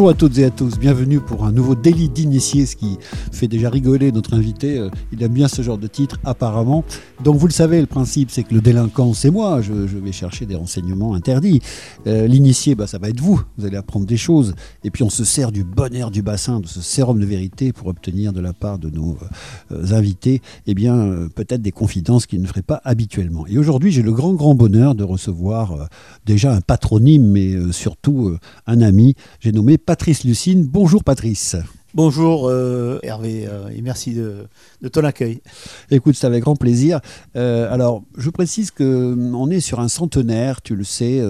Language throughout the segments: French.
Bonjour à toutes et à tous, bienvenue pour un nouveau délit d'initié, ce qui fait déjà rigoler notre invité. Euh, il aime bien ce genre de titre apparemment. Donc vous le savez, le principe c'est que le délinquant c'est moi, je, vais chercher des renseignements interdits. Euh, l'initié, bah, ça va être vous, vous allez apprendre des choses. Et puis on se sert du bon air du bassin, de ce sérum de vérité pour obtenir de la part de nos euh, invités, eh bien peut-être des confidences qu'ils ne feraient pas habituellement. Et aujourd'hui j'ai le grand grand bonheur de recevoir déjà un patronyme, mais surtout un ami. J'ai nommé Patrice Lucine. Bonjour Patrice. Bonjour euh, Hervé euh, et merci de, ton accueil. Écoute, c'est avec grand plaisir. Euh, alors, je précise qu'on est sur un centenaire, tu le sais,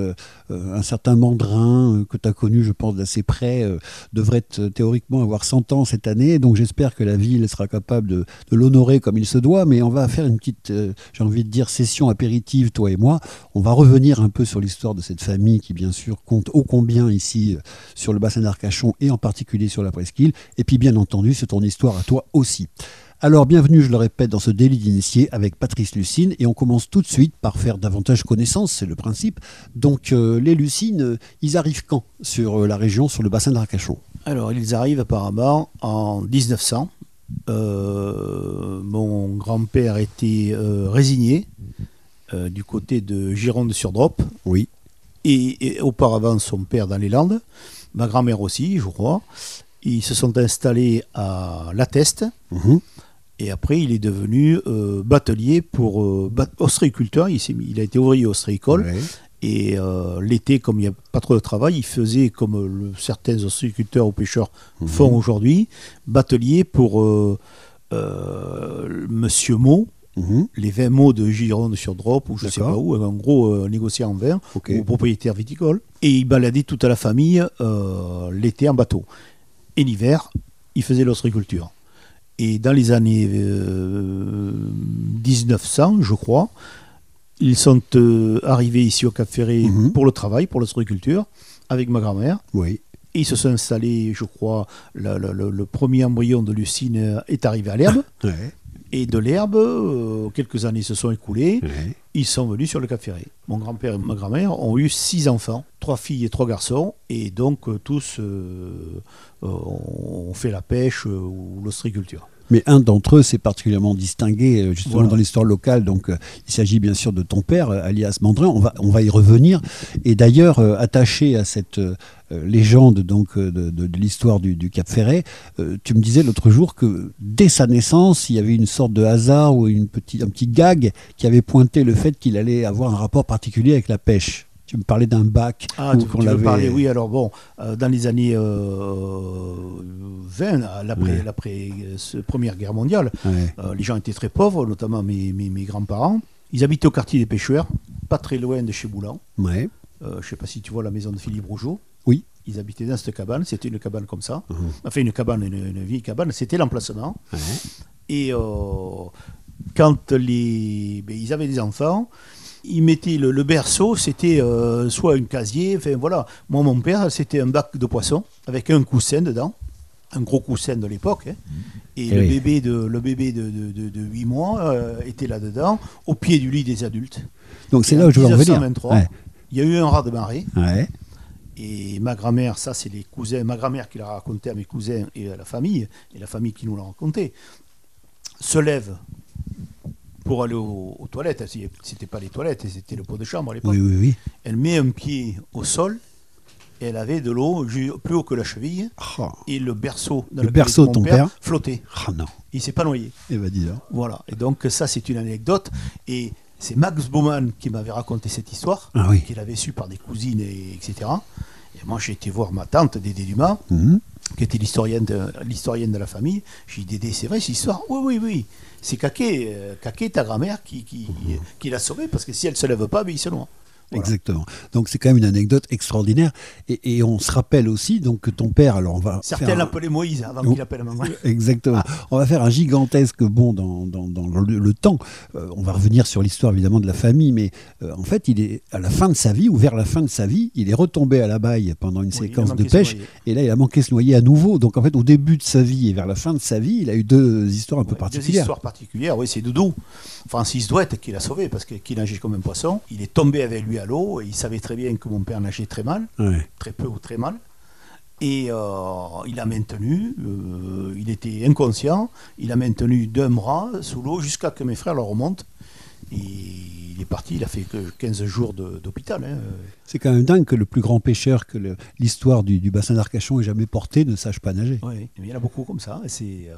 un certain Mandrin que tu as connu, je pense, d'assez près, devrait théoriquement avoir 100 ans cette année, donc j'espère que la ville sera capable de, de l'honorer comme il se doit, mais on va faire une petite, j'ai envie de dire, session apéritive, toi et moi. On va revenir un peu sur l'histoire de cette famille qui, bien sûr, compte ô combien ici sur le bassin d'Arcachon et en particulier sur la presqu'île et puis bien entendu, c'est ton histoire à toi aussi. Alors bienvenue, je le répète, dans ce délit d'initié avec Patrice Lucine et on commence tout de suite par faire davantage connaissance, c'est le principe. Donc euh, les Lucines, euh, ils arrivent quand sur euh, la région, sur le bassin d'Arcachon Alors ils arrivent apparemment en 1900. mon grand-père était résigné du côté de Gironde-sur-Drop. Oui. Et, et, auparavant son père dans les Landes, ma grand-mère aussi, je crois. Ils se sont installés à La Teste. Mhm. Et après, il est devenu euh, batelier pour euh, ostréiculteur. Il, il, a été ouvrier ostréicole. Et euh, l'été, comme il n'y a pas trop de travail, il faisait comme certains ostréiculteurs ou pêcheurs mhm. font aujourd'hui, batelier pour Monsieur Mo, mhm. les 20 mots de Gironde sur Drop, ou je ne sais pas où, un gros négociant en vin, ou propriétaire viticole. Et il baladait toute la famille l'été en bateau. Et l'hiver, il faisait l'ostréiculture. Et dans les années 1900, euh, je crois, ils sont euh, arrivés ici au Cap Ferré mhm. pour le travail, pour l'ostréiculture, avec ma grand-mère. Oui. Et ils se sont installés, je crois, le, premier embryon de Lucine est arrivé à l'herbe. Et de l'herbe, euh, quelques années se sont écoulées, ils sont venus sur le Cap Ferré. Mon grand-père et ma grand-mère ont eu six enfants, trois filles et trois garçons, et donc euh, tous euh, ont fait la pêche ou l'ostriculture. Mais un d'entre eux s'est particulièrement distingué justement dans l'histoire locale. Donc, il s'agit bien sûr de ton père, alias Mandrin. On va, on va y revenir. Et d'ailleurs, attaché à cette euh, légende donc euh, de, l'histoire du, Cap Ferret. Euh, tu me disais l'autre jour que dès sa naissance, il y avait une sorte de hasard ou une petit, un petit gag qui avait pointé le fait qu'il allait avoir un rapport particulier avec la pêche. Tu me parlais d'un bac. Ah, tu, tu parlais, oui. Alors bon, dans les années 20, l'après, la Première Guerre mondiale, les gens étaient très pauvres, notamment mes, mes, grands-parents. Ils habitaient au quartier des pêcheurs, pas très loin de chez Boulan. Ouais. je ne sais pas si tu vois la maison de Philippe Rougeau. Oui. Ils habitaient dans cette cabane, c'était une cabane comme ça. Mhm. Enfin, une cabane, une, vieille cabane, c'était l'emplacement. Et euh, quand les, ben, ils avaient des enfants, ils mettaient le, berceau, c'était euh, soit un casier, enfin voilà. Moi, mon père, c'était un bac de poisson avec un coussin dedans, un gros coussin de l'époque. Hein. Et, eh le, bébé de, le bébé de, de, 8 mois euh, était là-dedans, au pied du lit des adultes. Donc c'est là où je veux en venir. Il y a eu un raz de marée. Ouais. Et ma grand-mère, ça c'est les cousins, ma grand-mère qui l'a raconté à mes cousins et à la famille, et la famille qui nous l'a raconté, se lève pour aller aux, toilettes. C'était pas les toilettes, c'était le pot de chambre à l'époque. Oui, oui, oui. Elle met un pied au sol et elle avait de l'eau plus haut que la cheville. Oh. Et le berceau dans le berceau de ton père, flottait. Oh non. Il s'est pas noyé. Et eh ben, dis Voilà. Et donc ça c'est une anecdote. Et c'est Max Baumann qui m'avait raconté cette histoire, ah qu'il avait su par des cousines, et, etc. Et moi, j'ai été voir ma tante, Dédé Dumas, mhm. Qui était l'historienne de, l'historienne de la famille. J'ai dit, Dédé, c'est vrai cette histoire? Oui, oui, oui. C'est Kaké, euh, ta grand-mère, qui, qui, mhm. qui l'a sauvée, parce que si elle ne se lève pas, ben, il se noie. Exactement. Donc c'est quand même une anecdote extraordinaire. Et, on se rappelle aussi donc que ton père, alors on va. Certains l'appelaient Moïse avant qu'il appelle maman. Exactement. On va faire un gigantesque bond dans, dans, le, temps. Euh, on va revenir sur l'histoire évidemment de la famille, mais euh, en fait, il est à la fin de sa vie ou vers la fin de sa vie, il est retombé à la baille pendant une séquence de pêche. Et là, il a manqué se noyer à nouveau. Donc en fait, au début de sa vie et vers la fin de sa vie, il a eu deux histoires un peu particulières. Deux histoires particulières, oui, c'est Doudou. Francis Douette qui l'a sauvé parce qu'il nageait comme un poisson. Il est tombé avec lui à l'eau et il savait très bien que mon père nageait très mal, très peu ou très mal. Et il a maintenu, il était inconscient, il a maintenu d'un bras sous l'eau jusqu'à que mes frères le remontent. Et il est parti, il a fait que 15 jours d'hôpital. Hein. C'est quand même dingue que le plus grand pêcheur que l'histoire du, bassin d'Arcachon ait jamais porté ne sache pas nager. Oui, il y en a beaucoup comme ça. C'est.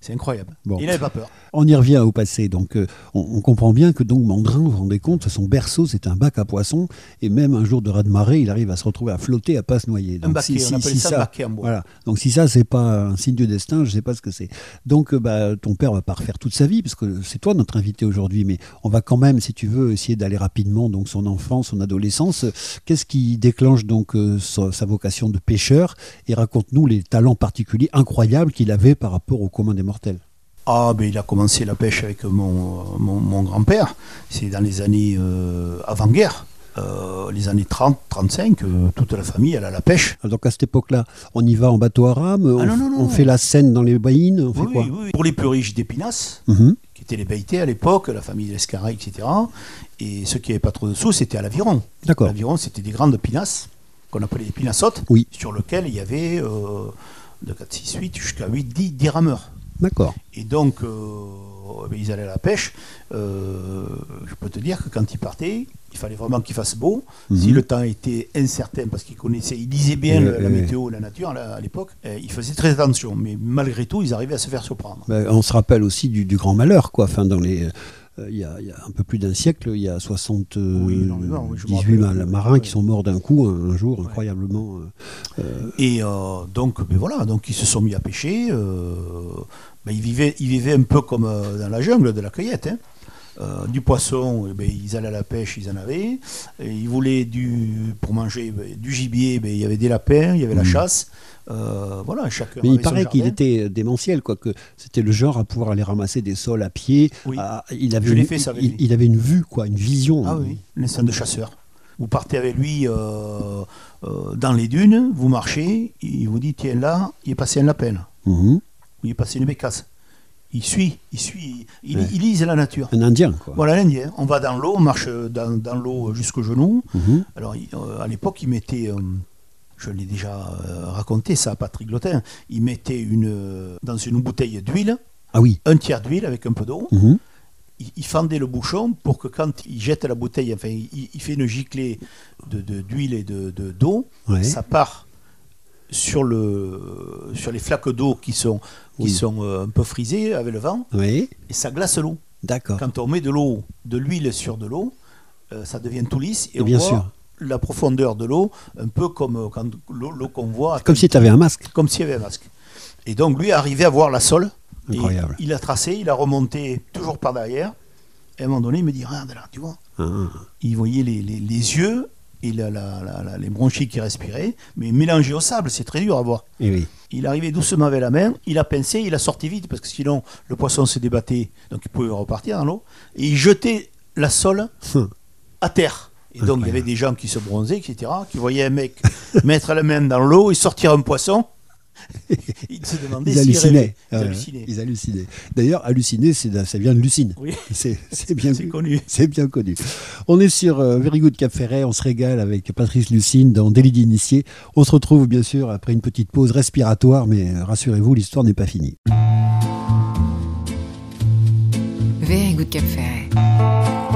C'est incroyable. Il n'avait pas peur. On y revient au passé. Donc, euh, on, comprend bien que donc Mandrin, vous vous rendez compte, son berceau, c'est un bac à poissons. Et même un jour de raz-de-marée, il arrive à se retrouver à flotter, à pas se noyer. Donc, un baquet, on appelle ça, baquet en bois. Voilà. Donc, si ça, c'est pas un signe de destin, je ne sais pas ce que c'est. Donc, euh, bah, ton père va pas refaire toute sa vie, parce que c'est toi notre invité aujourd'hui. Mais on va quand même, si tu veux, essayer d'aller rapidement. Donc, son enfance, son adolescence. Qu'est-ce qui déclenche donc euh, sa, vocation de pêcheur Et raconte-nous les talents particuliers incroyables qu'il avait par rapport au commun des mortels? Ah, ben, il a commencé la pêche avec mon, grand-père. C'est dans les années euh, avant-guerre. Euh, les années 30, 35, euh, toute la famille elle a la pêche. Donc à cette époque-là, on y va en bateau à rame, ah, on, fait la scène dans les baïnes, on fait quoi oui, Pour les plus riches d'Épinasse, mhm. qui étaient les baïtés à l'époque, la famille Lescaray, etc. Et ceux qui n'avaient pas trop de sous, c'était à l'aviron. D'accord. L'aviron, c'était des grandes pinasses, qu'on appelait des pinassottes, sur lesquelles il y avait de 4, 6, 8 jusqu'à 8, 10, 10 rameurs. D'accord. Et donc, euh, ben, ils allaient à la pêche. Euh, je peux te dire que quand ils partaient, il fallait vraiment qu'il fasse beau. Mhm. Si le temps était incertain, parce qu'ils connaissaient, ils lisaient bien la, météo, la nature à l'époque, euh, ils faisaient très attention. Mais malgré tout, ils arrivaient à se faire surprendre. Ben, on se rappelle aussi du, grand malheur, quoi. Enfin, dans les. il y, a, un peu plus d'un siècle, il y a 78 marins qui sont morts d'un coup un, jour, incroyablement. Et donc, ben voilà, donc ils se sont mis à pêcher. Ben, ils, vivaient, un peu comme euh, dans la jungle de la cueillette. Hein. Euh, du poisson, eh ben, ils allaient à la pêche, ils en avaient. ils voulaient du, pour manger ben, du gibier, il y avait des lapins, il y avait la mmh. chasse. Euh, voilà, chacun Mais il paraît qu'il était démentiel, quoi, que c'était le genre à pouvoir aller ramasser des sols à pied. il, avait une, il, avait une vue, quoi, une vision. Ah oui, l'instinct de chasseur. Vous partez avec lui dans les dunes, vous marchez, il vous dit tiens là, il est passé un lapin. Mmh il est passé une bécasse. Il suit, il suit, il, lise la nature. Un Indien, quoi. Voilà, l'Indien. On va dans l'eau, on marche dans, l'eau jusqu'au genou. Mhm. Alors, euh, à l'époque, il mettait, euh, je l'ai déjà euh, raconté ça à Patrick Lotin, il mettait une, dans une bouteille d'huile, ah oui. un tiers d'huile avec un peu d'eau. Mhm. Il, fendait le bouchon pour que quand il jette la bouteille, enfin, il, fait une giclée d'huile de, et de, d'eau, ça part sur, le, sur les flaques d'eau qui sont, qui sont euh, un peu frisées avec le vent, et ça glace l'eau. D'accord. Quand on met de l'eau, de l'huile sur de l'eau, euh, ça devient tout lisse et, on bien voit sûr. la profondeur de l'eau, un peu comme euh, quand l'eau qu'on voit. Comme si tu avais un masque. Comme s'il y avait un masque. Et donc lui est arrivé à voir la sole. Incroyable. il a tracé, il a remonté toujours par derrière. Et à un moment donné, il me dit Regarde là, tu vois. Ah. Il voyait les, les, les yeux il a les bronchies qui respiraient, mais mélangé au sable, c'est très dur à voir. Et oui. Il arrivait doucement avec la main, il a pincé, il a sorti vite, parce que sinon le poisson se débattait, donc il pouvait repartir dans l'eau, et il jetait la sole hum. à terre. Et donc il y avait des gens qui se bronzaient, etc., qui voyaient un mec mettre la main dans l'eau et sortir un poisson, ils se demandaient ils hallucinaient. Ils, hallucinaient. D'ailleurs, halluciner, ça vient de Lucine. Oui. C'est bien connu. C'est bien connu. On est sur euh, Very Good Cap Ferret. On se régale avec Patrice Lucine dans Délit d'initié. On se retrouve bien sûr après une petite pause respiratoire, mais euh, rassurez-vous, l'histoire n'est pas finie. Very Good Cap Ferret.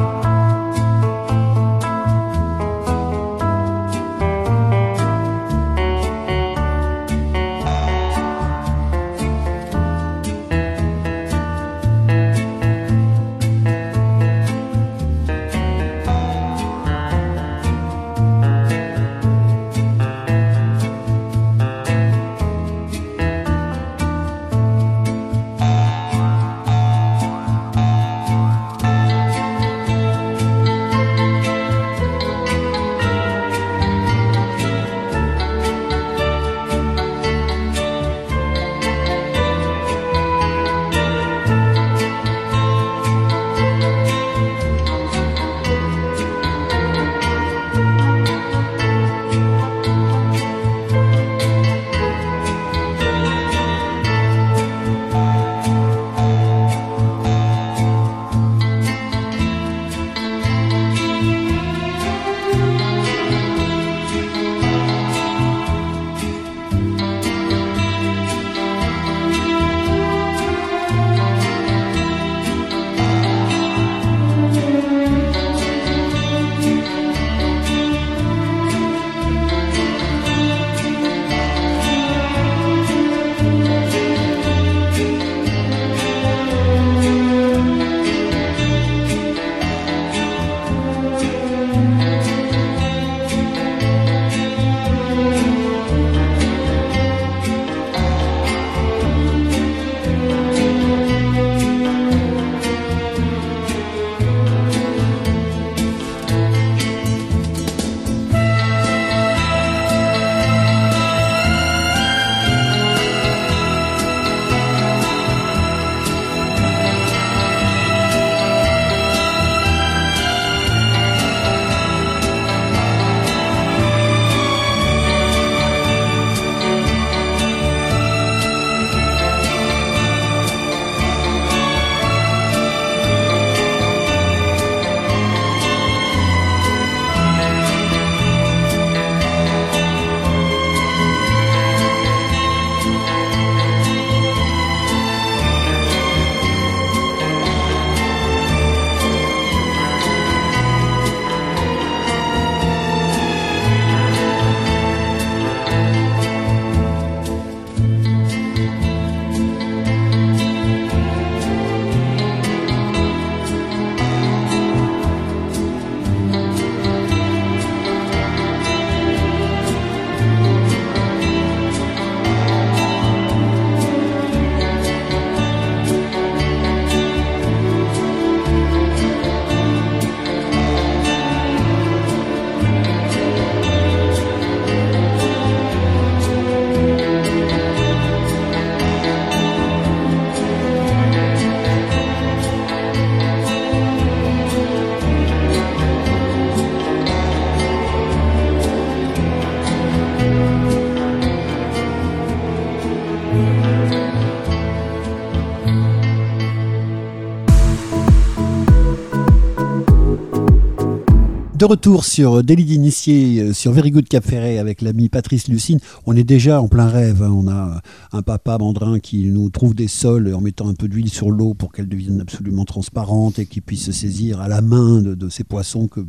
De retour sur Délit d'initié euh, sur Very Good Cap Ferret avec l'ami Patrice Lucine. On est déjà en plein rêve. hein. On a un papa mandrin qui nous trouve des sols en mettant un peu d'huile sur l'eau pour qu'elle devienne absolument transparente et qu'il puisse se saisir à la main de, de ces poissons que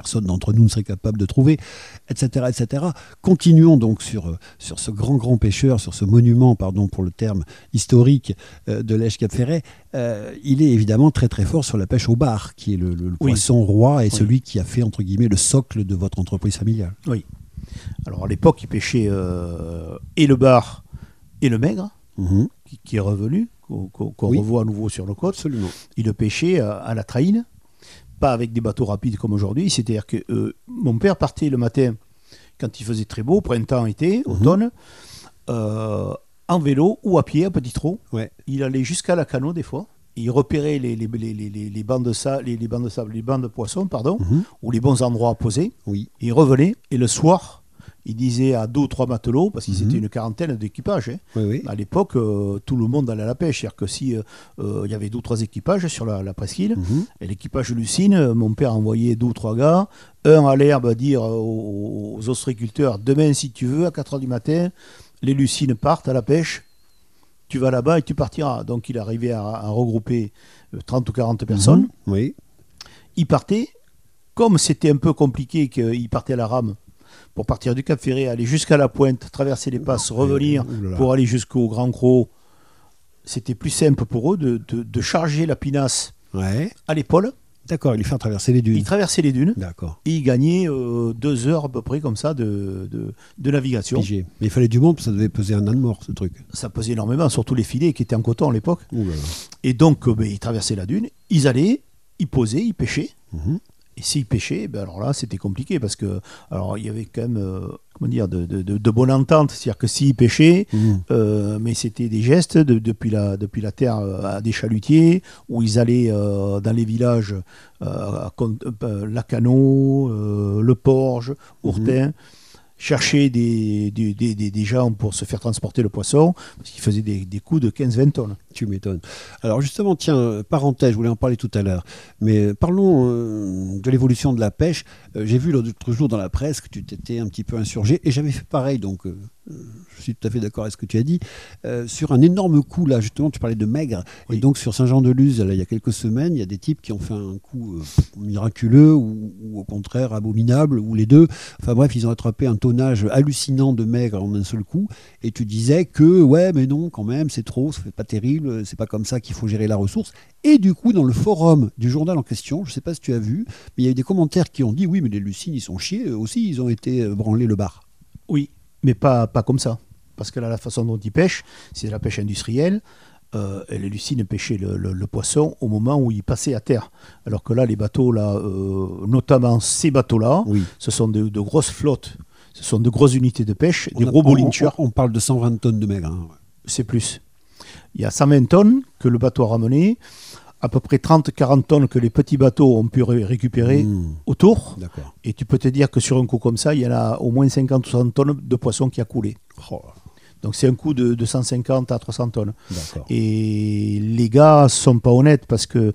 personne d'entre nous ne serait capable de trouver, etc. etc. Continuons donc sur, euh, sur ce grand, grand pêcheur, sur ce monument, pardon pour le terme historique euh, de l'Èche Cap Ferret. Euh, il est évidemment très, très fort sur la pêche au bar, qui est le, le- le Oui. poisson roi et Oui. celui qui a fait, entre guillemets, le socle de votre entreprise familiale. Oui. Alors à l'époque, il pêchait euh, et le bar et le maigre, Mhm. qui, qui est revenu, qu'on Oui. revoit à nouveau sur nos côtes. Absolument. Il le pêchait à la traîne, pas avec des bateaux rapides comme aujourd'hui. C'est-à-dire que euh, mon père partait le matin quand il faisait très beau, printemps, été, Mhm. automne, euh, en vélo ou à pied, à petit trot. Ouais. Il allait jusqu'à la canot des fois. Il repérait les, les, les, les, les- les bancs de sable, les, les bancs de sable, les bancs de poissons, pardon, Mhm. ou les bons endroits à poser. Oui. Il revenait et le soir, il disait à deux ou trois matelots, parce qu'ils Mhm. étaient une quarantaine d'équipages. hein. Oui, oui. À l'époque, euh, tout le monde allait à la pêche. C'est-à-dire que si euh, euh, il y avait deux ou trois équipages sur la, la presqu'île, Mhm. et l'équipage Lucine, mon père envoyait deux ou trois gars, un à l'herbe dire aux, aux ostréiculteurs Demain, si tu veux, à 4 h du matin, les Lucines partent à la pêche, tu vas là-bas et tu partiras. Donc il arrivait à, à regrouper euh, 30 ou 40 personnes. Mhm. Oui. Il partait, comme c'était un peu compliqué qu'il partait à la rame pour partir du Cap Ferré, aller jusqu'à la pointe, traverser les passes, revenir pour aller jusqu'au Grand Croc, c'était plus simple pour eux de, de- de charger la pinasse Ouais. à l'épaule. D'accord, il lui fait traverser les dunes. Ils traversaient les dunes D'accord. et ils gagnaient euh, deux heures à peu près comme ça de, de- de navigation. Pigé. Mais il fallait du monde, ça devait peser un âne mort, ce truc. Ça pesait énormément, surtout les filets qui étaient en coton à l'époque. Et donc, euh, ben, ils traversaient la dune, ils allaient, ils posaient, ils pêchaient. Mhm. Et s'ils pêchaient, ben alors là, c'était compliqué parce que, alors, il y avait quand même, euh, comment dire, de, de, de, bonne entente. C'est-à-dire que s'ils pêchaient, Mhm. euh, mais c'était des gestes de- depuis, la, depuis la terre euh, à des chalutiers où ils allaient euh, dans les villages Lacano, Le Porge, Ourtin, chercher des, des, des, des- des gens pour se faire transporter le poisson parce qu'ils faisaient des, des coups de 15-20 tonnes. Tu m'étonnes. Alors justement, tiens, parenthèse, je voulais en parler tout à l'heure, mais parlons euh, de l'évolution de la pêche. Euh, J'ai vu l'autre jour dans la presse que tu t'étais un petit peu insurgé, et j'avais fait pareil, donc euh, je suis tout à fait d'accord avec ce que tu as dit, sur un énorme coup, là, justement, tu parlais de maigre, Oui. et donc sur Saint-Jean-de-Luz, il y a quelques semaines, il y a des types qui ont fait un coup miraculeux, ou, ou au contraire abominable, ou les deux. Enfin bref, ils ont attrapé un tonnage hallucinant de maigre en un seul coup, et tu disais que, ouais, mais non, quand même, c'est trop, ça fait pas terrible, c'est pas comme ça qu'il faut gérer la ressource. Et du coup, dans le forum du journal en question, je sais pas si tu as vu, mais il y a eu des commentaires qui ont dit, oui, mais les Lucines, ils sont chiés, eux aussi, ils ont été euh, branlés le bar. Oui, mais pas, pas comme ça. Parce que là, la façon dont ils pêchent, c'est de la pêche industrielle. Euh, et les lucines pêchaient le, le- le poisson au moment où il passait à terre. Alors que là, les bateaux, là, euh, notamment ces bateaux-là, Oui. ce sont de, de grosses flottes, ce sont de grosses unités de pêche, des On a- gros bolinchers, On, on parle de 120 tonnes de maigre. hein. c'est plus. Il y a 120 tonnes que le bateau a ramené, à peu près 30-40 tonnes que les petits bateaux ont pu ré- récupérer Mmh, autour. Et tu peux te dire que sur un coup comme ça, il y en a au moins 50 ou 60 tonnes de poisson qui a coulé. Oh, Donc c'est un coup de, de 150 à 300 tonnes. Et les gars sont pas honnêtes parce que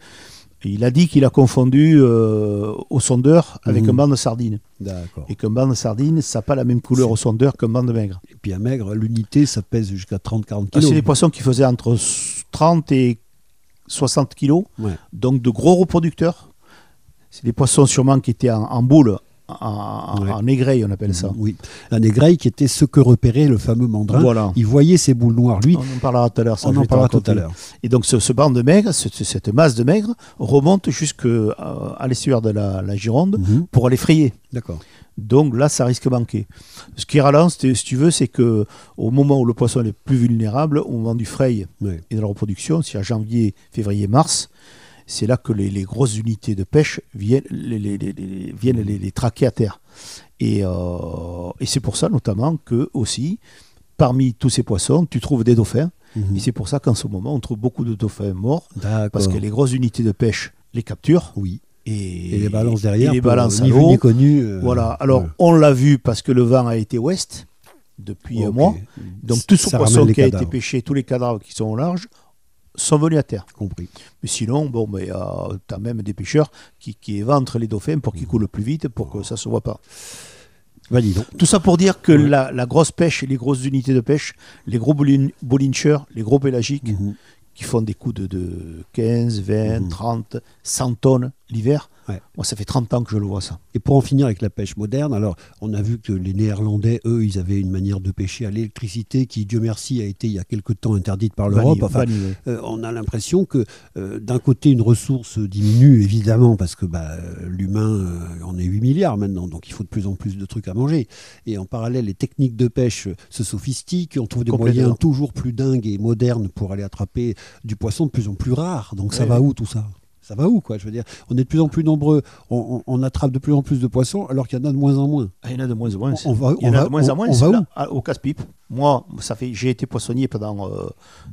il a dit qu'il a confondu euh, au sondeur avec Mhm. un banc de sardines. D'accord. Et qu'un banc de sardines, ça n'a pas la même couleur au sondeur qu'un banc de maigre. Et puis un maigre, l'unité, ça pèse jusqu'à 30-40 Ah, kilos. c'est des poissons qui faisaient entre 30 et 60 kilos, Ouais. donc de gros reproducteurs. C'est des poissons sûrement qui étaient en, en boule, en, Ouais. en aigreille, on appelle ça. Oui. Un négraille qui était ce que repérait le fameux mandrin. Voilà. Il voyait ces boules noires, lui. On en parlera tout à l'heure. ça, On en parlera tout à l'heure. Et donc ce, ce banc de maigre, ce- ce- cette masse de maigre, remonte jusqu'à à l'estuaire de la, la Gironde Mhm. pour aller frayer. D'accord. Donc là, ça risque de manquer. Ce qui ralance, si tu veux, c'est que au moment où le poisson est le plus vulnérable, au moment du fray et de la reproduction, c'est à janvier, février, mars, c'est là que les, les grosses unités de pêche viennent les, les- les- les- viennent les, les traquer à terre. Et, euh, et c'est pour ça notamment que aussi, parmi tous ces poissons, tu trouves des dauphins. Mhm. Et c'est pour ça qu'en ce moment, on trouve beaucoup de dauphins morts, parce que les grosses unités de pêche les capturent Oui. et, Et les balances derrière. et les balances ni à vu l'eau. ni connu. euh, Voilà. Alors, ouais. on l'a vu parce que le vent a été ouest depuis un mois. Donc, tout ce poisson qui a été pêché, tous les cadavres qui sont au large, sont venus à terre. Compris. Mais sinon, bon, mais tu as même des pêcheurs qui, qui éventrent les dauphins pour qu'ils coulent plus vite, pour que ça se voit pas. Bah, dis donc. Tout ça pour dire que la, la grosse pêche et les grosses unités de pêche, les gros bolin- bolincheurs, les gros pélagiques, Mhm. qui font des coups de, de 15, 20, Mhm. 30, 100 tonnes l'hiver, Ouais. moi ça fait 30 ans que je le vois ça. Et pour en finir avec la pêche moderne, alors on a vu que les Néerlandais, eux, ils avaient une manière de pêcher à l'électricité qui, Dieu merci, a été il y a quelque temps interdite par l'Europe. Enfin, euh, on a l'impression que euh, d'un côté une ressource diminue évidemment parce que bah, euh, l'humain euh, en est 8 milliards maintenant, donc il faut de plus en plus de trucs à manger. Et en parallèle, les techniques de pêche se sophistiquent, on trouve des moyens toujours plus dingues et modernes pour aller attraper du poisson de plus en plus rare. Donc ça Ouais, va où tout ça? Ça va où quoi Je veux dire, on est de plus en plus nombreux, on, on- on attrape de plus en plus de poissons alors qu'il y en a de moins en moins. Ah, il y en a de moins en moins. On va- il y en on a va- de moins en moins. va là, où? à- au casse-pipe. Moi, ça fait, j'ai été poissonnier pendant euh,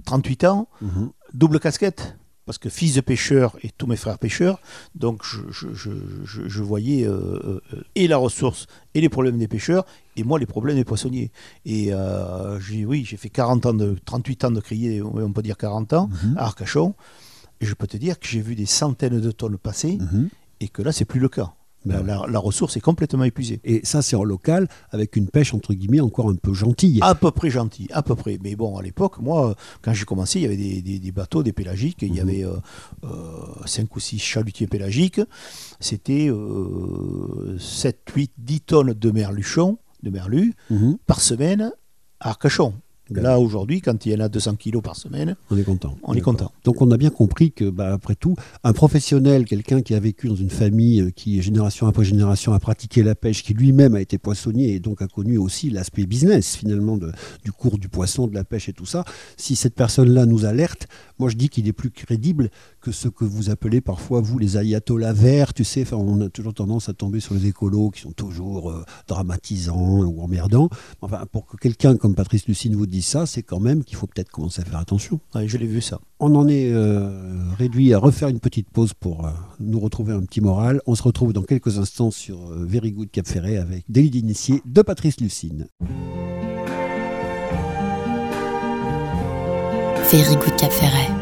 38 ans, Mhm. double casquette. Parce que fils de pêcheur et tous mes frères pêcheurs, donc je, je- je- je- je voyais euh, euh, et la ressource et les problèmes des pêcheurs, et moi les problèmes des poissonniers. Et euh, j'ai, oui, j'ai fait 40 ans de, 38 ans de crier, on peut dire 40 ans, Mhm. à Arcachon. Et je peux te dire que j'ai vu des centaines de tonnes passer, Mhm. et que là, c'est plus le cas. Ben la, la- la ressource est complètement épuisée. Et ça, c'est en local, avec une pêche entre guillemets encore un peu gentille. À peu près gentil, à peu près. Mais bon, à l'époque, moi, quand j'ai commencé, il y avait des, des- des bateaux, des pélagiques. Il y Mhm. avait 5 ou 6 chalutiers pélagiques. C'était 7, 8, 10 tonnes de merluchon, de merlu, Mhm. par semaine à Arcachon. Là, aujourd'hui, quand il y en a 200 kilos par semaine, On est content. on est content. Donc on a bien compris que, bah, après tout, un professionnel, quelqu'un qui a vécu dans une famille euh, qui, génération après génération, a pratiqué la pêche, qui lui-même a été poissonnier et donc a connu aussi l'aspect business finalement de- du cours du poisson, de la pêche et tout ça, si cette personne-là nous alerte, moi je dis qu'il est plus crédible que ce que vous appelez parfois, vous, les ayatollahs verts, tu sais, enfin, on a toujours tendance à tomber sur les écolos qui sont toujours euh, dramatisants ou emmerdants. Enfin, pour que quelqu'un comme Patrice Lucine vous dise ça, c'est quand même qu'il faut peut-être commencer à faire attention. Ouais, je l'ai vu ça. On en est euh, réduit à refaire une petite pause pour euh, nous retrouver un petit moral. On se retrouve dans quelques instants sur euh, Very Good Cap Ferret avec Délit d'initié de Patrice Lucine. Very Good Cap Ferret.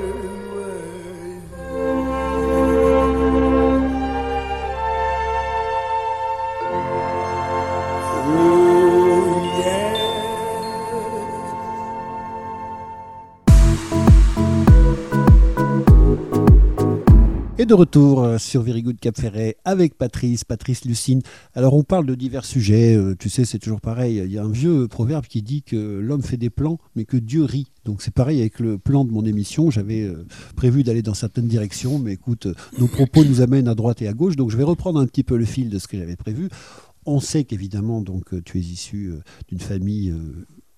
de retour euh, sur Very Good Cap Ferret avec Patrice, Patrice Lucine. Alors on parle de divers sujets, euh, tu sais c'est toujours pareil, il y a un vieux proverbe qui dit que l'homme fait des plans mais que Dieu rit. Donc c'est pareil avec le plan de mon émission, j'avais euh, prévu d'aller dans certaines directions mais écoute, nos propos nous amènent à droite et à gauche donc je vais reprendre un petit peu le fil de ce que j'avais prévu. On sait qu'évidemment donc tu es issu d'une famille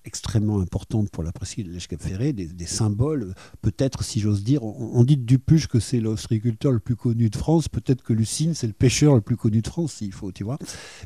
extrêmement importante pour la presqu'île de l'Èche-Cap Ferré, des, des, symboles, peut-être, si j'ose dire, on, on, dit de Dupuche que c'est l'ostréiculteur le plus connu de France, peut-être que Lucine, c'est le pêcheur le plus connu de France, s'il faut, tu vois.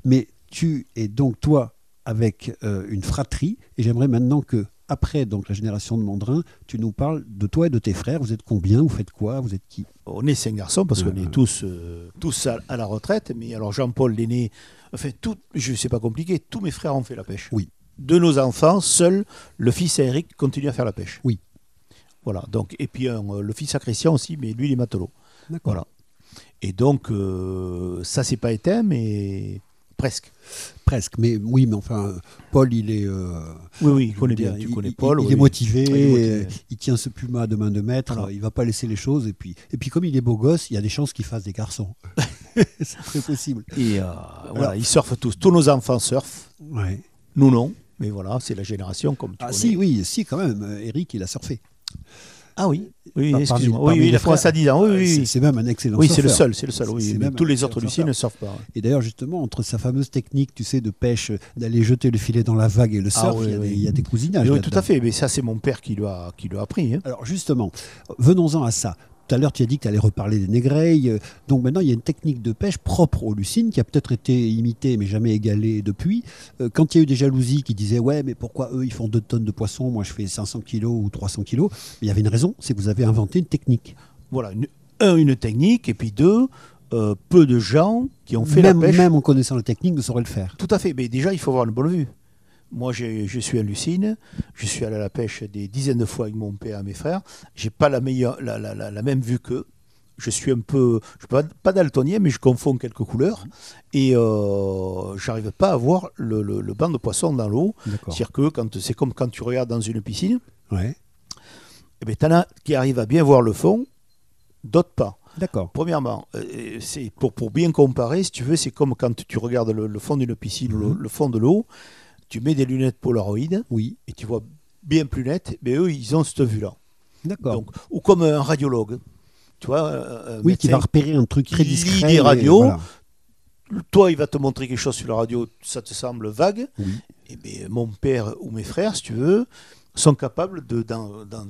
Mais tu es donc, toi, avec euh, une fratrie, et j'aimerais maintenant que, après donc la génération de Mandrin, tu nous parles de toi et de tes frères. Vous êtes combien? Vous faites quoi? Vous êtes qui? On est cinq garçons parce qu'on est tous, euh, tous à, à, la retraite. Mais alors Jean-Paul l'aîné, enfin tout, je sais pas compliqué, tous mes frères ont fait la pêche. Oui de nos enfants, seul le fils à Eric continue à faire la pêche. Oui. Voilà. Donc, et puis euh, le fils à Christian aussi, mais lui, il est matelot. Voilà. Et donc, euh, ça, c'est pas éteint, mais presque. Presque. Mais oui, mais enfin, Paul, il est. Euh, oui, oui, il connaît bien. Tu il, connais Paul. Il, oui, est motivé, il, est motivé. il tient ce puma de main de maître, Voilà. il va pas laisser les choses. Et puis, et puis comme il est beau gosse, il y a des chances qu'il fasse des garçons. c'est très possible. Et euh, voilà, ils surfent tous. Tous nos enfants surfent. Ouais. Nous, non. Mais voilà, c'est la génération comme tu Ah connais. si, oui, si, quand même. Eric, il a surfé. Ah oui, oui, excuse-moi. Oui, il a commencé à 10 ans. Oui, oui, c'est- même un excellent Oui, c'est le seul, c'est le seul. Oui, mais même tous les autres Lucines ne surfent pas. Et d'ailleurs, justement, entre sa fameuse technique, tu sais, de pêche, d'aller jeter le filet dans la vague et le Ah surf, oui, il, y a oui. des, il y a des cousinages. Oui, tout à fait. Mais ça, c'est mon père qui lui a, qui lui a appris. hein. Alors justement, venons-en à ça. Tout à l'heure, tu as dit que tu allais reparler des négreilles. Euh, Donc maintenant, il y a une technique de pêche propre aux lucines qui a peut-être été imitée, mais jamais égalée depuis. Euh, Quand il y a eu des jalousies qui disaient Ouais, mais pourquoi eux, ils font 2 tonnes de poissons, moi je fais 500 kilos ou 300 kilos Il y avait une raison, c'est que vous avez inventé une technique. Voilà, une, un, une technique, et puis deux, euh, peu de gens qui ont fait même, la pêche. même en connaissant la technique, ne sauraient le faire. Tout à fait. Mais déjà, il faut avoir une bonne vue. Moi, je suis à Lucine. Je suis allé à la pêche des dizaines de fois avec mon père et mes frères. J'ai pas la, meilleure, la, la- la- la même vue qu'eux. Je suis un peu, je suis pas, pas daltonien, mais je confonds quelques couleurs. Et euh, j'arrive pas à voir le, le- le banc de poissons dans l'eau. C'est-à-dire que quand, c'est comme quand tu regardes dans une piscine, Ouais. eh ben, t'en as qui arrivent à bien voir le fond, d'autres pas. D'accord. Premièrement, euh, c'est pour, pour bien comparer, si tu veux, c'est comme quand tu regardes le, le fond d'une piscine, ou le, le fond de l'eau, tu mets des lunettes Polaroid Oui. et tu vois bien plus net, mais eux, ils ont cette vue-là. D'accord. Donc, Ou comme un radiologue, tu vois, un- un Oui, qui va repérer un truc très discret. des radios. voilà. toi, il va te montrer quelque chose sur la radio, ça te semble vague, Oui. et bien, mon père ou mes frères, si tu veux, sont capables de, dans- dans-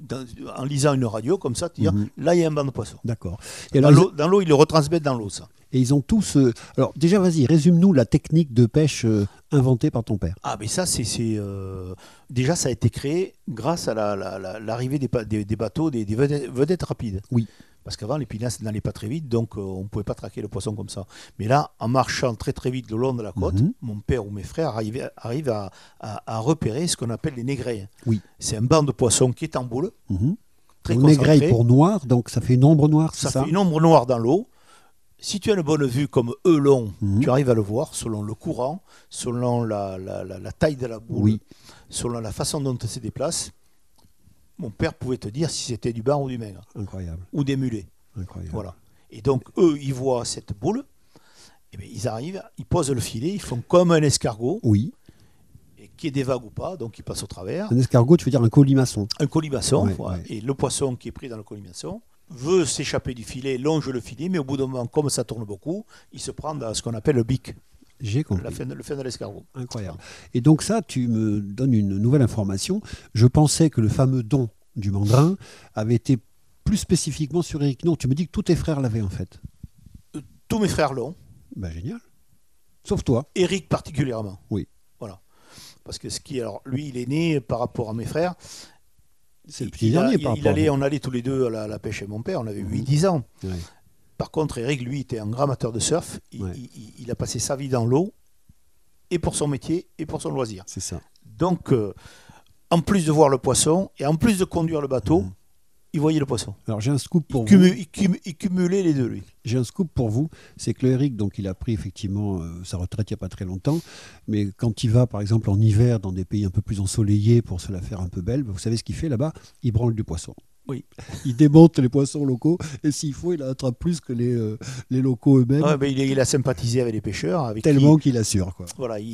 dans- en lisant une radio comme ça, te dire, Mhm. là, il y a un banc de poisson. D'accord. Dans l'eau, ils le retransmettent dans l'eau, ça. Et ils ont tous. euh, Alors, déjà, vas-y, résume-nous la technique de pêche euh, inventée par ton père. Ah, mais ça, c'est. euh, Déjà, ça a été créé grâce à la- la- la- l'arrivée des, pa- des- des bateaux, des, des vedettes, vedettes rapides. Oui. Parce qu'avant, les pinasses n'allaient pas très vite, donc on ne pouvait pas traquer le poisson comme ça. Mais là, en marchant très très vite le long de la côte, Mhm. mon père ou mes frères arrivent à, à- à repérer ce qu'on appelle les négrets. Oui. C'est un banc de poisson qui est en boule, Mhm. très pour noir, donc ça fait une ombre noire, ça, ça, fait une ombre noire dans l'eau. Si tu as une bonne vue comme eux l'ont, Mhm. tu arrives à le voir selon le courant, selon la, la- la- la taille de la boule, Oui. selon la façon dont elle se déplace. Mon père pouvait te dire si c'était du bar ou du maigre, Incroyable. ou des mulets. incroyable. Voilà. Et donc, eux, ils voient cette boule, et bien, ils arrivent, ils posent le filet, ils font comme un escargot, Oui. et qui est des vagues ou pas, donc ils passent au travers. Un escargot, tu veux dire un colimaçon. Un colimaçon, Ouais, voilà. ouais. et le poisson qui est pris dans le colimaçon veut s'échapper du filet, longe le filet, mais au bout d'un moment, comme ça tourne beaucoup, il se prend dans ce qu'on appelle le bic, J'ai compris. la fin de, le fin de l'escargot. Incroyable. Et donc ça, tu me donnes une nouvelle information. Je pensais que le fameux don du mandrin avait été plus spécifiquement sur Eric. Non, tu me dis que tous tes frères l'avaient en fait. Tous mes frères l'ont, Bah génial. Sauf toi. Eric particulièrement. Oui. Voilà. Parce que ce qui, alors, lui, il est né par rapport à mes frères. C'est le petit il dernier il- par il rapport allait. On allait tous les deux à la, la pêche chez mon père, on avait Mhm. 8-10 ans. Ouais. Par contre, Eric, lui, était un grand amateur de surf. Il, Ouais. il- il- il a passé sa vie dans l'eau, et pour son métier, et pour son loisir. C'est ça. Donc, euh, en plus de voir le poisson, et en plus de conduire le bateau, Mhm. Il voyait le poisson. Alors j'ai un scoop Il, pour vous. il cumulait les deux, lui. J'ai un scoop pour vous, c'est que le Eric, donc il a pris effectivement euh, sa retraite il n'y a pas très longtemps, mais quand il va par exemple en hiver dans des pays un peu plus ensoleillés pour se la faire un peu belle, vous savez ce qu'il fait là-bas? Il branle du poisson. Oui. Il démonte les poissons locaux et s'il faut, il attrape plus que les, euh, les locaux eux-mêmes. Ouais, ben, il, il a sympathisé avec les pêcheurs. Avec tellement qui- qu'il assure. Quoi. voilà, il,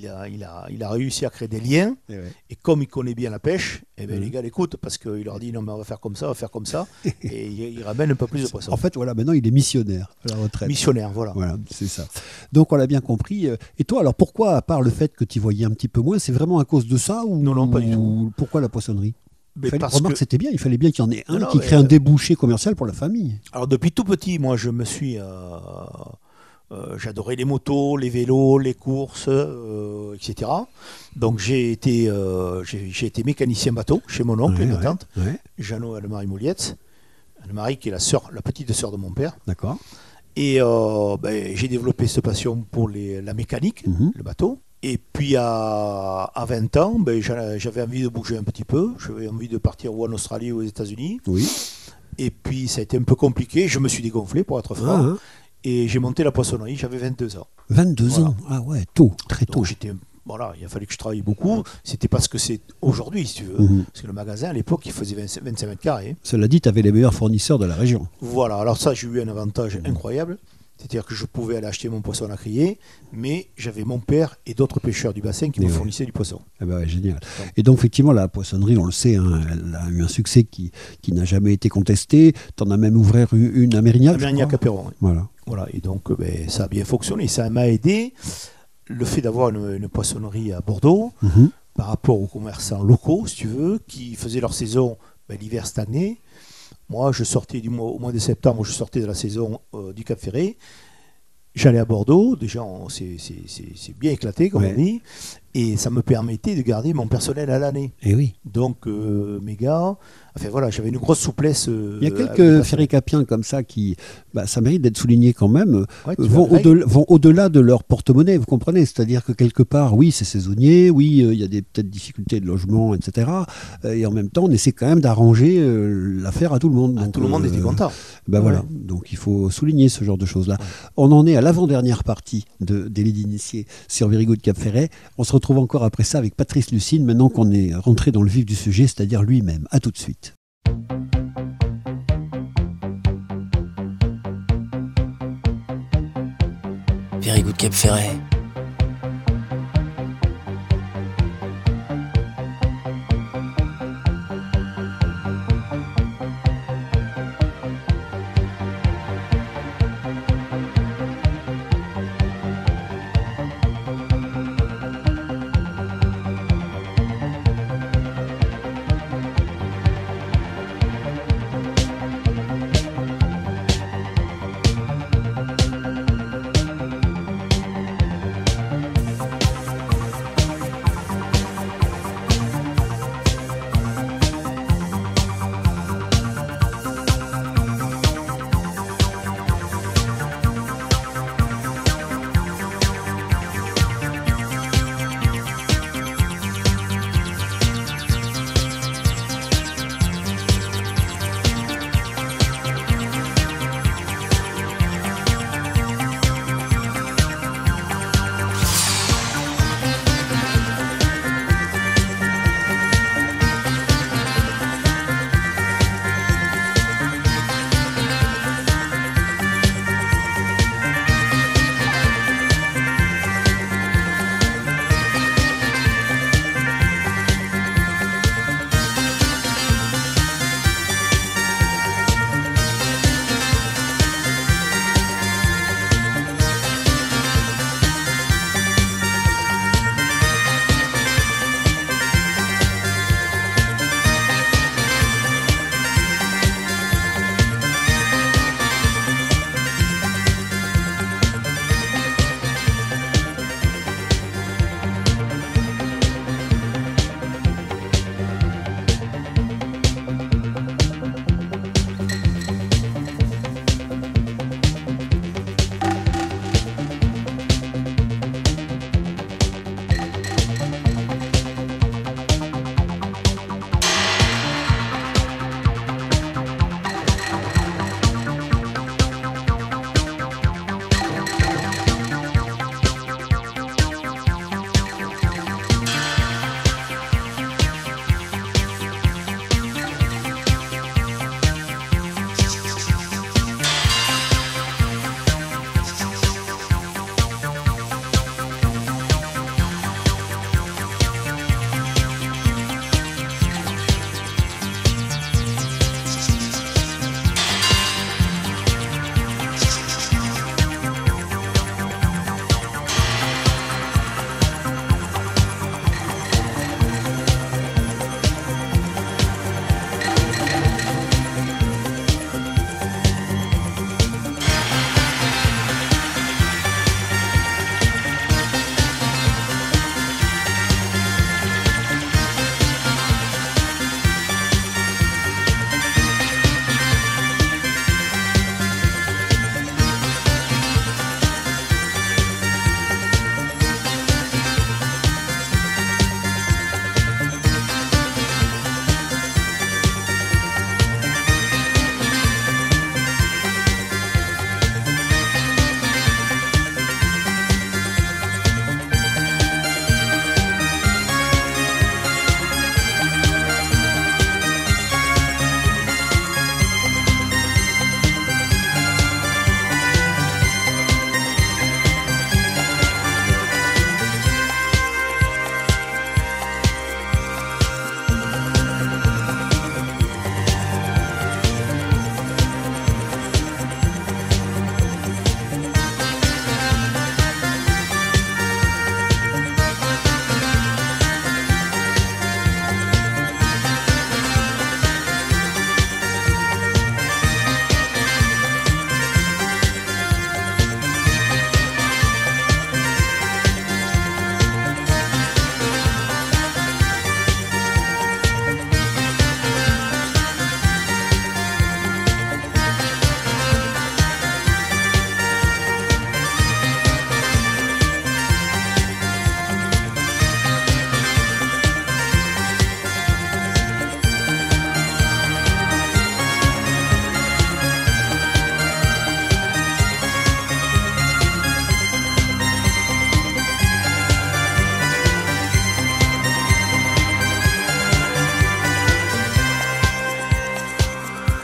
il- a, il, a, il a réussi à créer des liens. Et ouais. Et comme il connaît bien la pêche, eh ben, les gars l'écoutent parce qu'il leur dit non, mais on va faire comme ça, on va faire comme ça. et il, il ramène un peu plus de poissons. En fait, voilà, maintenant il est missionnaire à la retraite. Missionnaire, voilà. Voilà, c'est ça. Donc on l'a bien compris. Euh, Et toi, alors pourquoi, à part le fait que tu voyais un petit peu moins, c'est vraiment à cause de ça ou Non, non, pas du tout. Pourquoi la poissonnerie? Mais Il fallait- parce Remarque, que- c'était bien. Il fallait bien qu'il y en ait un Non, qui crée un euh, débouché commercial pour la famille. Alors depuis tout petit, moi je me suis... euh, euh, J'adorais les motos, les vélos, les courses, euh, etc. Donc j'ai été, j'ai été mécanicien bateau chez mon oncle Ouais, et ma ouais, tante, ouais, Jeannot Anne-Marie Mouliette. Anne-Marie qui est la, sœur, la petite sœur de mon père. D'accord. Et ben, j'ai développé cette passion pour les- la mécanique, Mhm. le bateau. Et puis à, à 20 ans, ben, j'a- j'avais envie de bouger un petit peu. J'avais envie de partir ou en Australie ou aux États-Unis. Oui. Et puis ça a été un peu compliqué. Je me suis dégonflé pour être franc. Ah, hein. Et j'ai monté la poissonnerie. J'avais 22 ans. 22 Voilà. ans. Ah ouais, tôt, très tôt. J'étais. Voilà, il a fallu que je travaille beaucoup. C'était pas ce que c'est aujourd'hui, si tu veux. Mhm. Parce que le magasin, à l'époque, il faisait 25 25 mètres carrés. Cela dit, tu avais les meilleurs fournisseurs de la région. Voilà, alors ça, j'ai eu un avantage incroyable. C'est-à-dire que je pouvais aller acheter mon poisson à crier, mais j'avais mon père et d'autres pêcheurs du bassin qui Et me ouais. fournissaient du poisson. Eh ben ouais, génial. Et donc, effectivement, la poissonnerie, on le sait, hein, elle a eu un succès qui, qui n'a jamais été contesté. Tu en as même ouvert une à Mérignac. Amélie à oui. Voilà. Voilà, et donc euh, ben, ça a bien fonctionné. Ça m'a aidé, le fait d'avoir une, une poissonnerie à Bordeaux, Mhm. par rapport aux commerçants locaux, si tu veux, qui faisaient leur saison ben, l'hiver cette année. Moi, je sortais du mois, au mois de septembre, je sortais de la saison euh, du Cap Ferré. J'allais à Bordeaux, déjà on- c'est bien éclaté, comme Ouais. on dit, et ça me permettait de garder mon personnel à l'année. Et Eh oui. Donc, euh, mes gars, enfin voilà, j'avais une grosse souplesse. euh, Il y a le quelques ferricapiens comme ça qui, bah, ça mérite d'être souligné quand même, Ouais, vont au-delà vont au-delà de leur porte-monnaie, vous comprenez? C'est-à-dire que quelque part, oui, c'est saisonnier, oui, euh, il y a des peut-être difficultés de logement, etc. euh, et en même temps, on essaie quand même d'arranger euh, l'affaire à tout le monde. Donc, tout le monde euh, était content. Ben Ouais. voilà, donc il faut souligner ce genre de choses-là. On en est à l'avant-dernière partie de Délit d'initié sur Very Good Cap Ferret. On se retrouve encore après ça avec Patrice Lucine, maintenant qu'on est rentré dans le vif du sujet, c'est-à-dire lui-même. À tout de suite.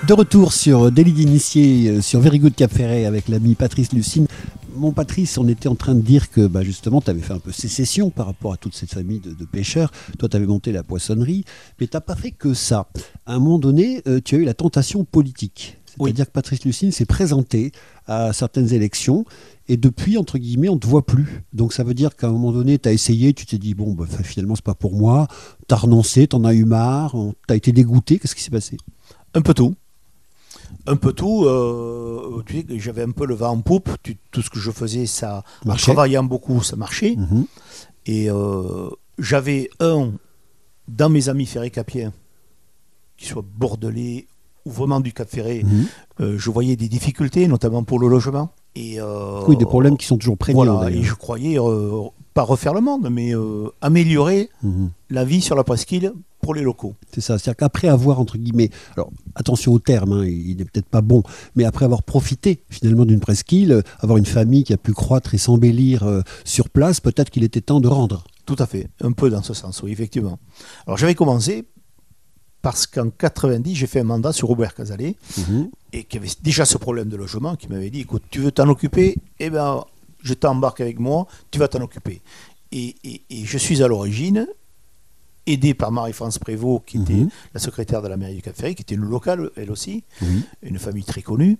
De retour sur Délit d'initié euh, sur Very Good Cap Ferret avec l'ami Patrice Lucine. Mon Patrice, on était en train de dire que bah, justement, tu avais fait un peu sécession par rapport à toute cette famille de, de pêcheurs. Toi, tu avais monté la poissonnerie, mais tu n'as pas fait que ça. À un moment donné, euh, tu as eu la tentation politique. C'est-à-dire que Patrice Lucine s'est présenté à certaines élections et depuis, entre guillemets, on ne te voit plus. Donc ça veut dire qu'à un moment donné, tu as essayé, tu t'es dit, bon, bah, finalement, c'est pas pour moi. Tu as renoncé, tu en as eu marre, tu as été dégoûté. Qu'est-ce qui s'est passé? Un peu tout. Un peu tout. euh, tu sais, j'avais un peu le vent en poupe. Tu- tout ce que je faisais, ça, en Marchait. travaillant beaucoup, ça marchait. Mhm. Et euh, j'avais un dans mes amis ferré-capiens, qui soit bordelais ou vraiment du Cap Ferré, Mhm. euh, je voyais des difficultés, notamment pour le logement. Et, euh, Oui, des problèmes qui sont toujours prégnants. Voilà, et je croyais euh, pas refaire le monde, mais euh, améliorer Mhm. la vie sur la presqu'île pour les locaux. C'est ça. C'est-à-dire qu'après avoir, entre guillemets, alors attention au terme, hein, il n'est peut-être pas bon, mais après avoir profité finalement d'une presqu'île, euh, avoir une famille qui a pu croître et s'embellir euh, sur place, peut-être qu'il était temps de rendre. Tout à fait, un peu dans ce sens, oui, effectivement. Alors j'avais commencé parce qu'en 90, j'ai fait un mandat sur Robert Casalet Mhm. et qui avait déjà ce problème de logement, qui m'avait dit, écoute, tu veux t'en occuper? Eh bien, je t'embarque avec moi, tu vas t'en occuper. Et, et- et je suis à l'origine, aidé par Marie-France Prévost, qui était Mhm. la secrétaire de la mairie du Cap Ferré, qui était une locale, elle aussi, une famille très connue.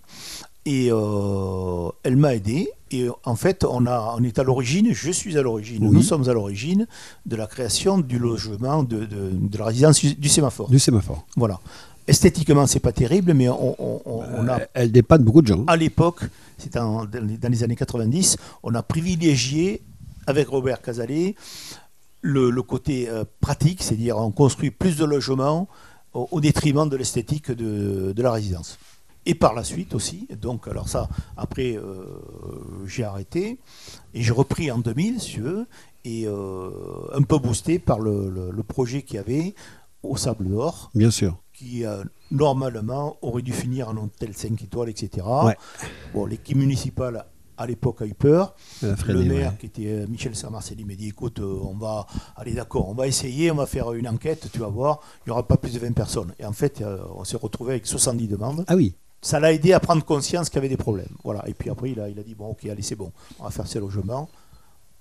Et euh, elle m'a aidé. Et en fait, on, a, on est à l'origine, je suis à l'origine, Oui. nous sommes à l'origine de la création du logement, de, de- de la résidence du, sémaphore. Du sémaphore. Voilà. Esthétiquement, c'est pas terrible, mais on, on- on- on a Elle dépanne beaucoup de gens. à l'époque, les- dans les années 90, on a privilégié, avec Robert Casalet, le, le côté euh, pratique, c'est-à-dire on construit plus de logements au, au détriment de l'esthétique de, de la résidence. Et par la suite aussi, donc alors ça, après euh, j'ai arrêté et j'ai repris en 2000, si veux, et euh, un peu boosté par le, le- le projet qu'il y avait au Sable d'Or, Bien sûr. qui euh, normalement aurait dû finir en hôtel 5 étoiles, etc. Ouais. Bon, l'équipe municipale à l'époque a eu peur. Le maire, ouais. qui était euh, Michel Saint-Marcelli, m'a dit écoute, euh, on va aller d'accord, on va essayer, on va faire une enquête, tu vas voir, il n'y aura pas plus de 20 personnes. Et en fait, euh, on s'est retrouvé avec 70 demandes. Ah oui. Ça l'a aidé à prendre conscience qu'il y avait des problèmes. Voilà. Et puis après, il a, il a dit bon, ok, allez, c'est bon, on va faire ces logements,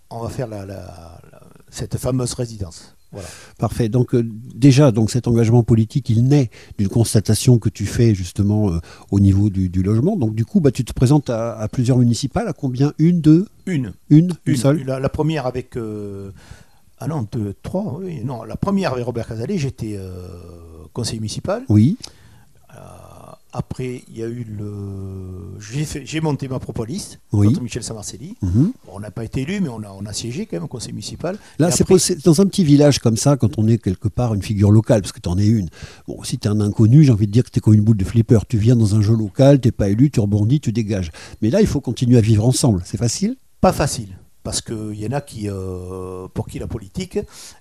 on va faire la- la- la- cette fameuse résidence. Voilà. Parfait. Donc euh, déjà, donc cet engagement politique, il naît d'une constatation que tu fais justement euh, au niveau du, du logement. Donc du coup, bah, tu te présentes à, à plusieurs municipales. À combien? Une, deux, Une. une, une, Une, seule? La, la première avec. euh, ah non, deux, trois, oui. Non, la première avec Robert Casalet, j'étais conseiller municipal. Oui. Après, il y a eu le. J'ai monté ma propre liste Oui. contre Michel Saint-Marcelli. Mhm. Bon, on n'a pas été élu, mais on a, on a siégé quand même au conseil municipal. Là, c'est après- dans un petit village comme ça, quand on est quelque part une figure locale, parce que tu en es une. Bon, si tu es un inconnu, j'ai envie de dire que tu es comme une boule de flipper. Tu viens dans un jeu local, tu pas élu, tu rebondis, tu dégages. Mais là, il faut continuer à vivre ensemble. C'est facile? Pas facile. Parce qu'il y en a qui, euh, pour qui la politique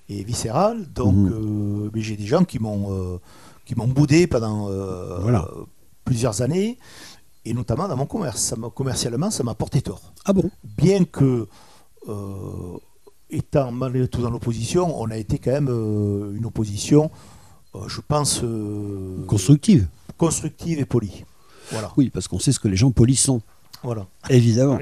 est viscérale. Donc, Mhm. euh, j'ai des gens qui m'ont euh, boudé pendant Voilà. Plusieurs années, et notamment dans mon commerce. Ça commercialement, ça m'a porté tort. Ah bon? Bien que, euh, étant malgré tout dans l'opposition, on a été quand même euh, une opposition, euh, je pense, Constructive. constructive et polie. Voilà. Oui, parce qu'on sait ce que les gens polis sont. Voilà. Évidemment.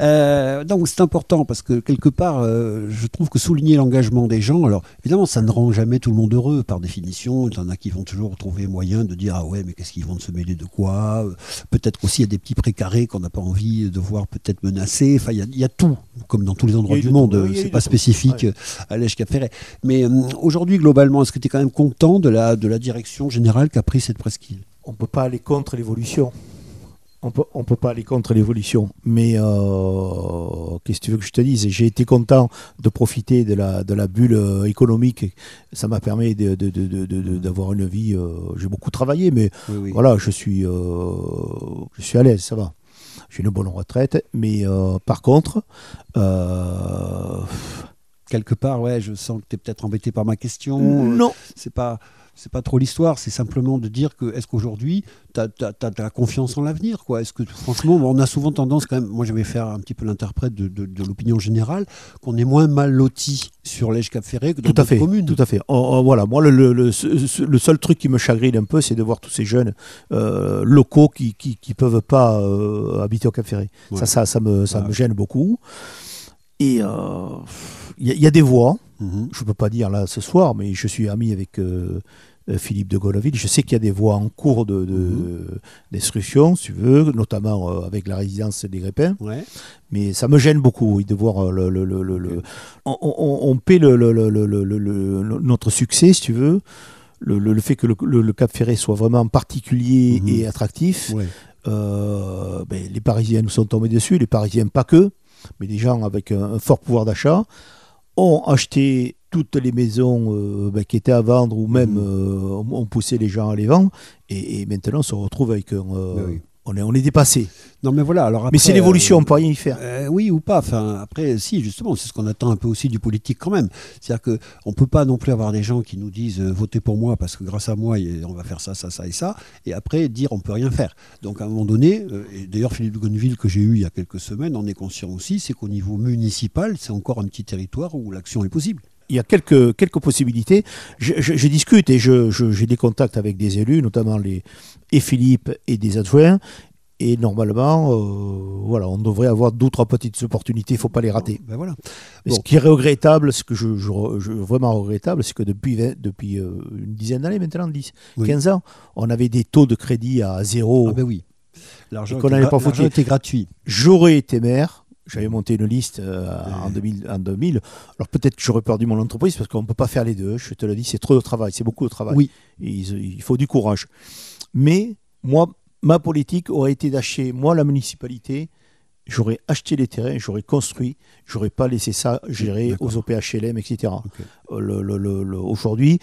Euh, donc c'est important parce que quelque part, euh, je trouve que souligner l'engagement des gens, alors évidemment, ça ne rend jamais tout le monde heureux par définition. Il y en a qui vont toujours trouver moyen de dire ah ouais, mais qu'est-ce qu'ils vont se mêler de quoi? Peut-être qu'aussi il y a des petits précarés qu'on n'a pas envie de voir peut-être menacés. Enfin, il y, a- il y a tout, comme dans tous les endroits du de monde. c'est pas spécifique Ouais. euh, à l'Èche Ferret. Mais euh, aujourd'hui, globalement, est-ce que tu es quand même content de la, de la direction générale qu'a pris cette presqu'île? On ne peut pas aller contre l'évolution. On peut, on peut pas aller contre l'évolution. Mais euh, qu'est-ce que tu veux que je te dise? J'ai été content de profiter de la, de la bulle euh, économique. Ça m'a permis de- de- de- d'avoir une vie. euh, J'ai beaucoup travaillé, mais Oui, oui. voilà, je suis, euh, je suis à l'aise, ça va. J'ai une bonne retraite. Mais par contre, Quelque part, ouais, je sens que tu es peut-être embêté par ma question. Non. C'est pas. C'est pas trop l'histoire, c'est simplement de dire que est-ce qu'aujourd'hui, tu as, confiance en l'avenir quoi? Est-ce que franchement, on a souvent tendance quand même, moi je vais faire un petit peu l'interprète de, l'opinion générale, qu'on est moins mal loti sur l'Ège Cap Ferré que dans tout à fait, communes. Tout à fait. voilà, moi le, le, seul truc qui me chagrine un peu, c'est de voir tous ces jeunes euh, locaux qui, qui, peuvent pas euh, habiter au Cap Ferré. Ça, ça, ça me, ça me gêne beaucoup. Et il euh, y, a des voix. Mhm. Je ne peux pas dire là ce soir, mais je suis ami avec euh, euh, Philippe de Goloville. Je sais qu'il y a des voix en cours de, mhm. destruction, si tu veux, notamment avec la résidence des Grépins. Mais ça me gêne beaucoup de voir le. le, le, on, on, paie notre succès, si tu veux. Le, fait que le, Cap Ferré soit vraiment particulier mhm. et attractif, ben, les Parisiens nous sont tombés dessus, les Parisiens pas que mais des gens avec un, fort pouvoir d'achat ont acheté toutes les maisons euh, ben, qui étaient à vendre ou même mmh. euh, ont poussé les gens à les vendre et, maintenant on se retrouve avec un, euh, ben on est, on est dépassé. Non, mais voilà. Alors mais c'est l'évolution, on ne peut rien y faire. Euh, oui ou pas. Enfin, après, si, justement, c'est ce qu'on attend un peu aussi du politique quand même. C'est-à-dire qu'on ne peut pas non plus avoir des gens qui nous disent euh, votez pour moi parce que grâce à moi, on va faire ça, ça, ça et ça, et après dire on ne peut rien faire. Donc à un moment donné, euh, et d'ailleurs Philippe de Gonneville que j'ai eu il y a quelques semaines en est conscient aussi, c'est qu'au niveau municipal, c'est encore un petit territoire où l'action est possible il y a quelques, quelques possibilités. Je, discute et j'ai des contacts avec des élus, notamment les, et Philippe et des adjoints. Et normalement, euh, voilà, on devrait avoir d'autres petites opportunités, il ne faut pas les rater. Ben voilà. Ce qui est regrettable, ce que je, je, vraiment regrettable, c'est que depuis, depuis euh, une dizaine d'années maintenant, 10, 15 ans, on avait des taux de crédit à zéro. Ah ben oui. L'argent était, était gratuit. J'aurais été maire, j'avais monté une liste euh, en, 2000, en 2000. Alors peut-être que j'aurais perdu mon entreprise parce qu'on ne peut pas faire les deux. Je te le dis, c'est trop de travail, c'est beaucoup de travail. Oui. il, faut du courage. Mais moi, ma politique aurait été d'acheter, moi, la municipalité, j'aurais acheté les terrains, j'aurais construit, j'aurais pas laissé ça gérer aux OPHLM, etc. Euh, aujourd'hui,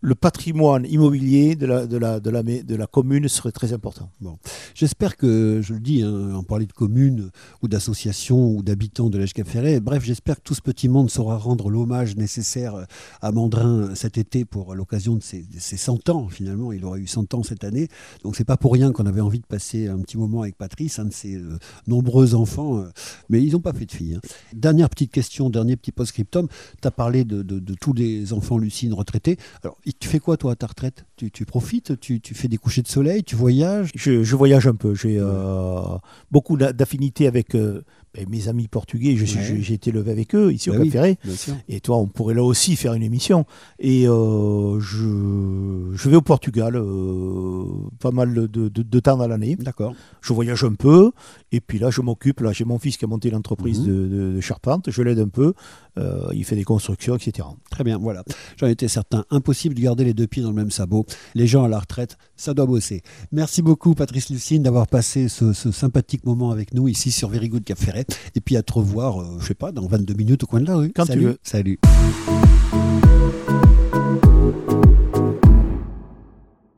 le patrimoine immobilier de la, commune serait très important. Bon. J'espère que, je le dis, hein, en parler de communes ou d'associations ou d'habitants de l'Èche Ferré, bref, j'espère que tout ce petit monde saura rendre l'hommage nécessaire à Mandrin cet été pour l'occasion de ses, 100 ans, finalement. Il aurait eu 100 ans cette année. Donc c'est pas pour rien qu'on avait envie de passer un petit moment avec Patrice, un de ses euh, nombreux enfants. Euh, mais ils n'ont pas fait de filles. Hein. Dernière petite question, dernier petit post-scriptum. Tu as parlé de, tous les enfants Lucine retraités. Tu fais quoi, toi, à ta retraite? Tu, profites tu, fais des couchers de soleil Tu voyages? Je, voyage un peu. J'ai euh, beaucoup d'affinité avec euh, ben, mes amis portugais, j'ai été levé avec eux ici au bah Cap Ferré. Et toi, on pourrait là aussi faire une émission. Et euh, je, vais au Portugal euh, pas mal de, temps dans l'année. D'accord. Je voyage un peu. Et puis là, je m'occupe. Là, j'ai mon fils qui a monté l'entreprise mhm. de, charpente. Je l'aide un peu. Euh, il fait des constructions, etc. Très bien, voilà. J'en étais certain. Impossible de garder les deux pieds dans le même sabot. Les gens à la retraite, ça doit bosser. Merci beaucoup, Patrice Lucine, d'avoir passé ce, sympathique moment avec nous ici sur Very Good Cap Ferret. Et puis à te revoir, je euh, je sais pas, dans 22 minutes au coin de la rue. Quand tu veux. Salut.